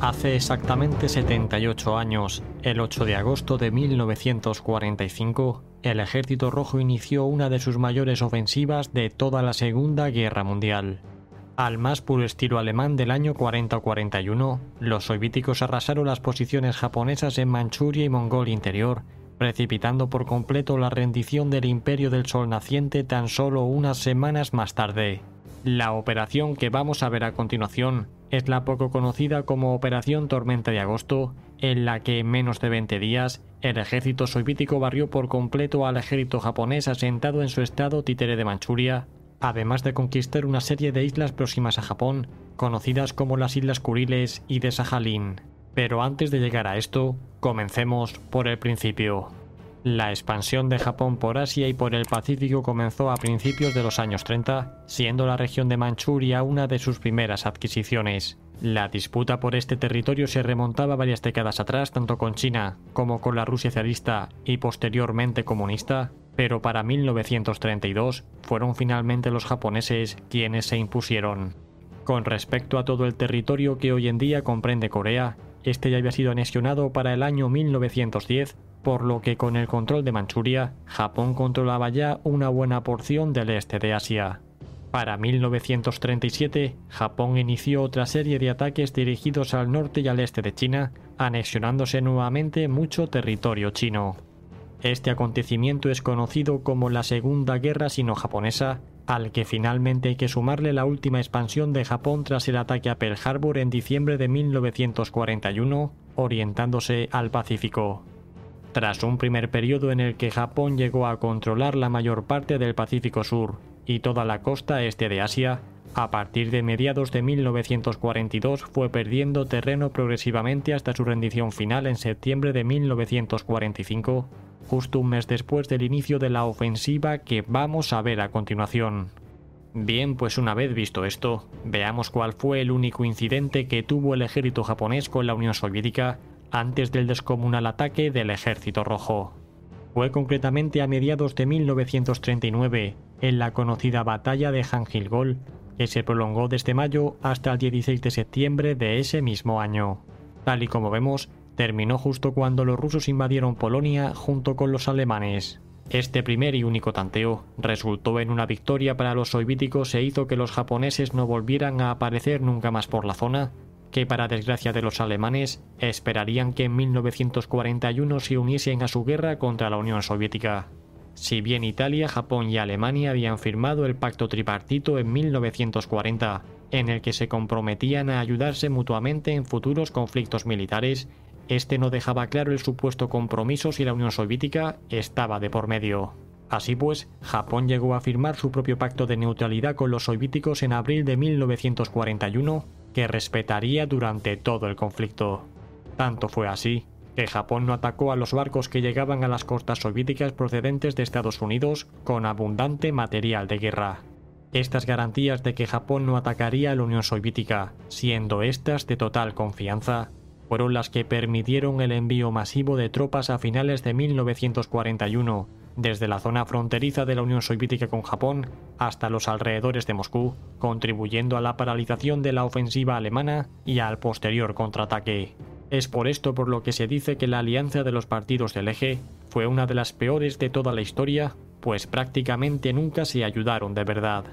Hace exactamente 78 años, el 8 de agosto de 1945, el Ejército Rojo inició una de sus mayores ofensivas de toda la Segunda Guerra Mundial. Al más puro estilo alemán del año 40-41, los soviéticos arrasaron las posiciones japonesas en Manchuria y Mongolia Interior, precipitando por completo la rendición del Imperio del Sol naciente tan solo unas semanas más tarde. La operación que vamos a ver a continuación es la poco conocida como Operación Tormenta de Agosto, en la que en menos de 20 días el ejército soviético barrió por completo al ejército japonés asentado en su estado títere de Manchuria, además de conquistar una serie de islas próximas a Japón, conocidas como las Islas Kuriles y de Sajalín. Pero antes de llegar a esto, comencemos por el principio. La expansión de Japón por Asia y por el Pacífico comenzó a principios de los años 30, siendo la región de Manchuria una de sus primeras adquisiciones. La disputa por este territorio se remontaba varias décadas atrás tanto con China como con la Rusia zarista y posteriormente comunista, pero para 1932 fueron finalmente los japoneses quienes se impusieron. Con respecto a todo el territorio que hoy en día comprende Corea, este ya había sido anexionado para el año 1910 por lo que con el control de Manchuria, Japón controlaba ya una buena porción del este de Asia. Para 1937, Japón inició otra serie de ataques dirigidos al norte y al este de China, anexionándose nuevamente mucho territorio chino. Este acontecimiento es conocido como la Segunda Guerra Sino-Japonesa, al que finalmente hay que sumarle la última expansión de Japón tras el ataque a Pearl Harbor en diciembre de 1941, orientándose al Pacífico. Tras un primer periodo en el que Japón llegó a controlar la mayor parte del Pacífico Sur y toda la costa este de Asia, a partir de mediados de 1942 fue perdiendo terreno progresivamente hasta su rendición final en septiembre de 1945, justo un mes después del inicio de la ofensiva que vamos a ver a continuación. Bien, pues una vez visto esto, veamos cuál fue el único incidente que tuvo el ejército japonés con la Unión Soviética antes del descomunal ataque del Ejército Rojo. Fue concretamente a mediados de 1939, en la conocida batalla de Hangil-Gol, que se prolongó desde mayo hasta el 16 de septiembre de ese mismo año. Tal y como vemos, terminó justo cuando los rusos invadieron Polonia junto con los alemanes. Este primer y único tanteo resultó en una victoria para los soviéticos e hizo que los japoneses no volvieran a aparecer nunca más por la zona, que para desgracia de los alemanes esperarían que en 1941 se uniesen a su guerra contra la Unión Soviética. Si bien Italia, Japón y Alemania habían firmado el pacto tripartito en 1940, en el que se comprometían a ayudarse mutuamente en futuros conflictos militares, este no dejaba claro el supuesto compromiso si la Unión Soviética estaba de por medio. Así pues, Japón llegó a firmar su propio pacto de neutralidad con los soviéticos en abril de 1941 que respetaría durante todo el conflicto. Tanto fue así que Japón no atacó a los barcos que llegaban a las costas soviéticas procedentes de Estados Unidos con abundante material de guerra. Estas garantías de que Japón no atacaría a la Unión Soviética, siendo estas de total confianza, fueron las que permitieron el envío masivo de tropas a finales de 1941 desde la zona fronteriza de la Unión Soviética con Japón hasta los alrededores de Moscú, contribuyendo a la paralización de la ofensiva alemana y al posterior contraataque. Es por esto por lo que se dice que la alianza de los partidos del eje fue una de las peores de toda la historia, pues prácticamente nunca se ayudaron de verdad.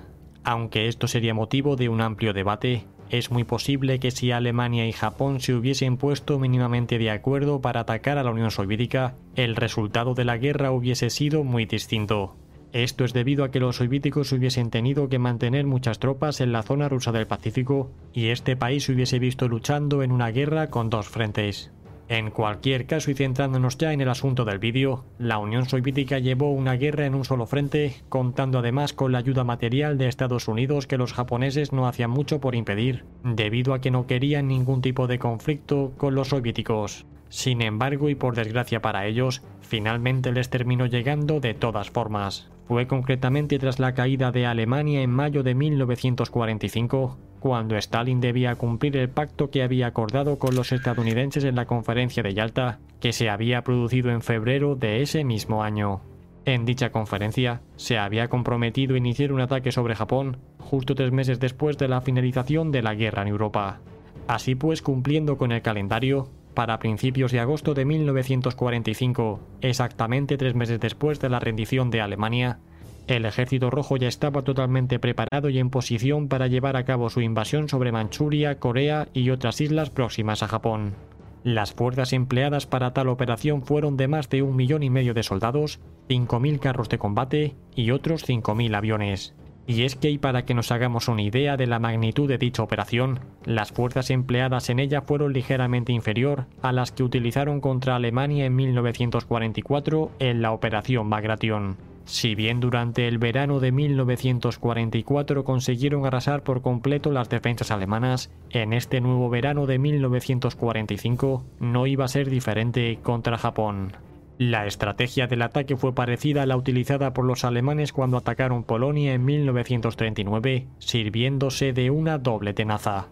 Aunque esto sería motivo de un amplio debate, es muy posible que si Alemania y Japón se hubiesen puesto mínimamente de acuerdo para atacar a la Unión Soviética, el resultado de la guerra hubiese sido muy distinto. Esto es debido a que los soviéticos hubiesen tenido que mantener muchas tropas en la zona rusa del Pacífico y este país se hubiese visto luchando en una guerra con dos frentes. En cualquier caso y centrándonos ya en el asunto del vídeo, la Unión Soviética llevó una guerra en un solo frente, contando además con la ayuda material de Estados Unidos que los japoneses no hacían mucho por impedir, debido a que no querían ningún tipo de conflicto con los soviéticos. Sin embargo, y por desgracia para ellos, finalmente les terminó llegando de todas formas. Fue concretamente tras la caída de Alemania en mayo de 1945 cuando Stalin debía cumplir el pacto que había acordado con los estadounidenses en la conferencia de Yalta, que se había producido en febrero de ese mismo año. En dicha conferencia, se había comprometido iniciar un ataque sobre Japón justo tres meses después de la finalización de la guerra en Europa. Así pues, cumpliendo con el calendario, para principios de agosto de 1945, exactamente tres meses después de la rendición de Alemania, el ejército rojo ya estaba totalmente preparado y en posición para llevar a cabo su invasión sobre Manchuria, Corea y otras islas próximas a Japón. Las fuerzas empleadas para tal operación fueron de más de un millón y medio de soldados, 5.000 carros de combate y otros 5.000 aviones. Y es que, y para que nos hagamos una idea de la magnitud de dicha operación, las fuerzas empleadas en ella fueron ligeramente inferior a las que utilizaron contra Alemania en 1944 en la Operación Bagration. Si bien durante el verano de 1944 consiguieron arrasar por completo las defensas alemanas, en este nuevo verano de 1945 no iba a ser diferente contra Japón. La estrategia del ataque fue parecida a la utilizada por los alemanes cuando atacaron Polonia en 1939, sirviéndose de una doble tenaza.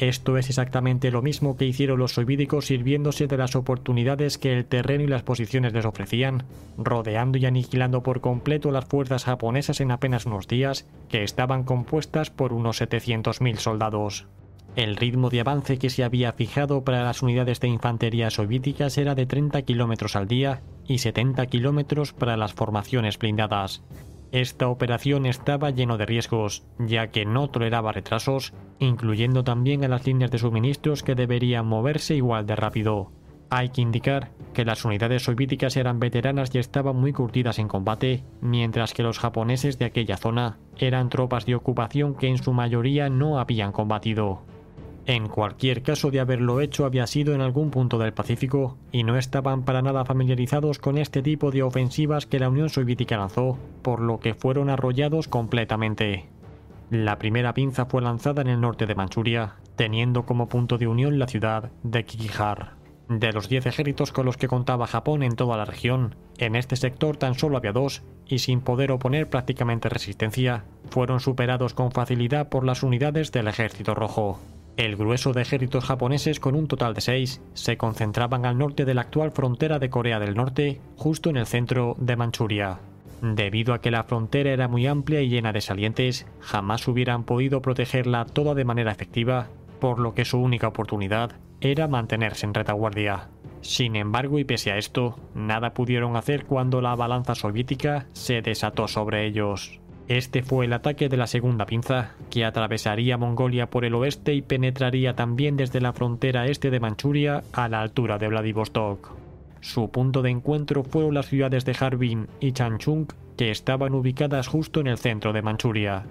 Esto es exactamente lo mismo que hicieron los soviéticos sirviéndose de las oportunidades que el terreno y las posiciones les ofrecían, rodeando y aniquilando por completo las fuerzas japonesas en apenas unos días, que estaban compuestas por unos 700.000 soldados. El ritmo de avance que se había fijado para las unidades de infantería soviéticas era de 30 kilómetros al día y 70 kilómetros para las formaciones blindadas. Esta operación estaba lleno de riesgos, ya que no toleraba retrasos, incluyendo también a las líneas de suministros que deberían moverse igual de rápido. Hay que indicar que las unidades soviéticas eran veteranas y estaban muy curtidas en combate, mientras que los japoneses de aquella zona eran tropas de ocupación que en su mayoría no habían combatido. En cualquier caso de haberlo hecho había sido en algún punto del Pacífico y no estaban para nada familiarizados con este tipo de ofensivas que la Unión Soviética lanzó, por lo que fueron arrollados completamente. La primera pinza fue lanzada en el norte de Manchuria, teniendo como punto de unión la ciudad de Kikihar. De los 10 ejércitos con los que contaba Japón en toda la región, en este sector tan solo había dos, y sin poder oponer prácticamente resistencia, fueron superados con facilidad por las unidades del Ejército Rojo. El grueso de ejércitos japoneses, con un total de seis, se concentraban al norte de la actual frontera de Corea del Norte, justo en el centro de Manchuria. Debido a que la frontera era muy amplia y llena de salientes, jamás hubieran podido protegerla toda de manera efectiva, por lo que su única oportunidad era mantenerse en retaguardia. Sin embargo, y pese a esto, nada pudieron hacer cuando la balanza soviética se desató sobre ellos. Este fue el ataque de la segunda pinza, que atravesaría Mongolia por el oeste y penetraría también desde la frontera este de Manchuria a la altura de Vladivostok. Su punto de encuentro fueron las ciudades de Harbin y Changchun, que estaban ubicadas justo en el centro de Manchuria.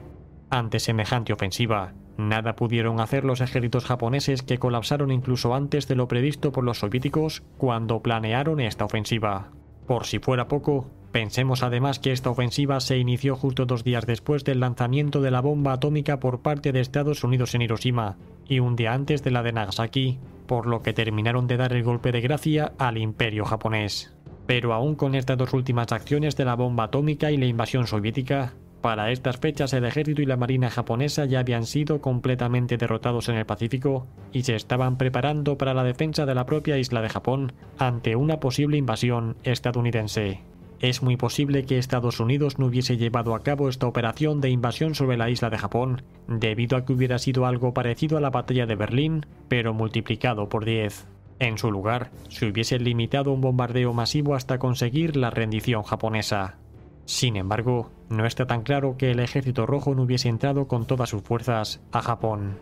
Ante semejante ofensiva, nada pudieron hacer los ejércitos japoneses que colapsaron incluso antes de lo previsto por los soviéticos cuando planearon esta ofensiva. Por si fuera poco, Pensemos además que esta ofensiva se inició justo dos días después del lanzamiento de la bomba atómica por parte de Estados Unidos en Hiroshima y un día antes de la de Nagasaki, por lo que terminaron de dar el golpe de gracia al imperio japonés. Pero aún con estas dos últimas acciones de la bomba atómica y la invasión soviética, para estas fechas el ejército y la marina japonesa ya habían sido completamente derrotados en el Pacífico y se estaban preparando para la defensa de la propia isla de Japón ante una posible invasión estadounidense. Es muy posible que Estados Unidos no hubiese llevado a cabo esta operación de invasión sobre la isla de Japón, debido a que hubiera sido algo parecido a la batalla de Berlín, pero multiplicado por 10. En su lugar, se hubiese limitado un bombardeo masivo hasta conseguir la rendición japonesa. Sin embargo, no está tan claro que el ejército rojo no hubiese entrado con todas sus fuerzas a Japón.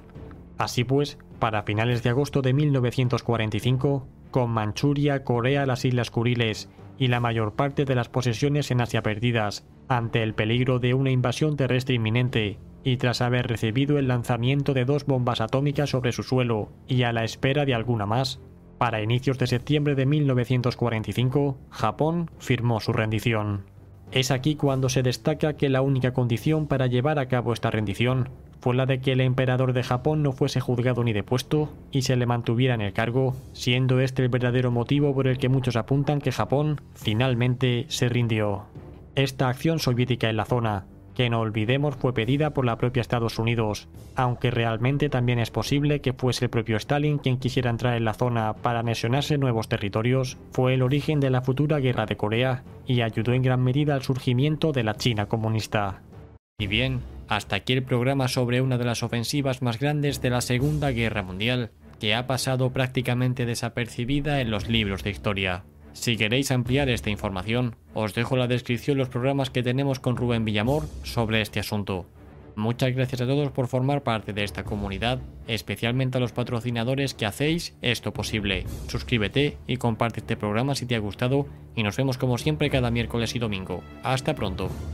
Así pues, para finales de agosto de 1945, con Manchuria, Corea, las Islas Kuriles y la mayor parte de las posesiones en Asia perdidas, ante el peligro de una invasión terrestre inminente, y tras haber recibido el lanzamiento de dos bombas atómicas sobre su suelo y a la espera de alguna más, Para inicios de septiembre de 1945, Japón firmó su rendición. Es aquí cuando se destaca que la única condición para llevar a cabo esta rendición la de que el emperador de Japón no fuese juzgado ni depuesto y se le mantuviera en el cargo, siendo este el verdadero motivo por el que muchos apuntan que Japón finalmente se rindió. Esta acción soviética en la zona, que no olvidemos fue pedida por la propia Estados Unidos, aunque realmente también es posible que fuese el propio Stalin quien quisiera entrar en la zona para anexionarse nuevos territorios, fue el origen de la futura guerra de Corea y ayudó en gran medida al surgimiento de la China comunista. Y bien, hasta aquí el programa sobre una de las ofensivas más grandes de la Segunda Guerra Mundial, que ha pasado prácticamente desapercibida en los libros de historia. Si queréis ampliar esta información, os dejo en la descripción los programas que tenemos con Rubén Villamor sobre este asunto. Muchas gracias a todos por formar parte de esta comunidad, especialmente a los patrocinadores que hacéis esto posible. Suscríbete y comparte este programa si te ha gustado y nos vemos como siempre cada miércoles y domingo. Hasta pronto.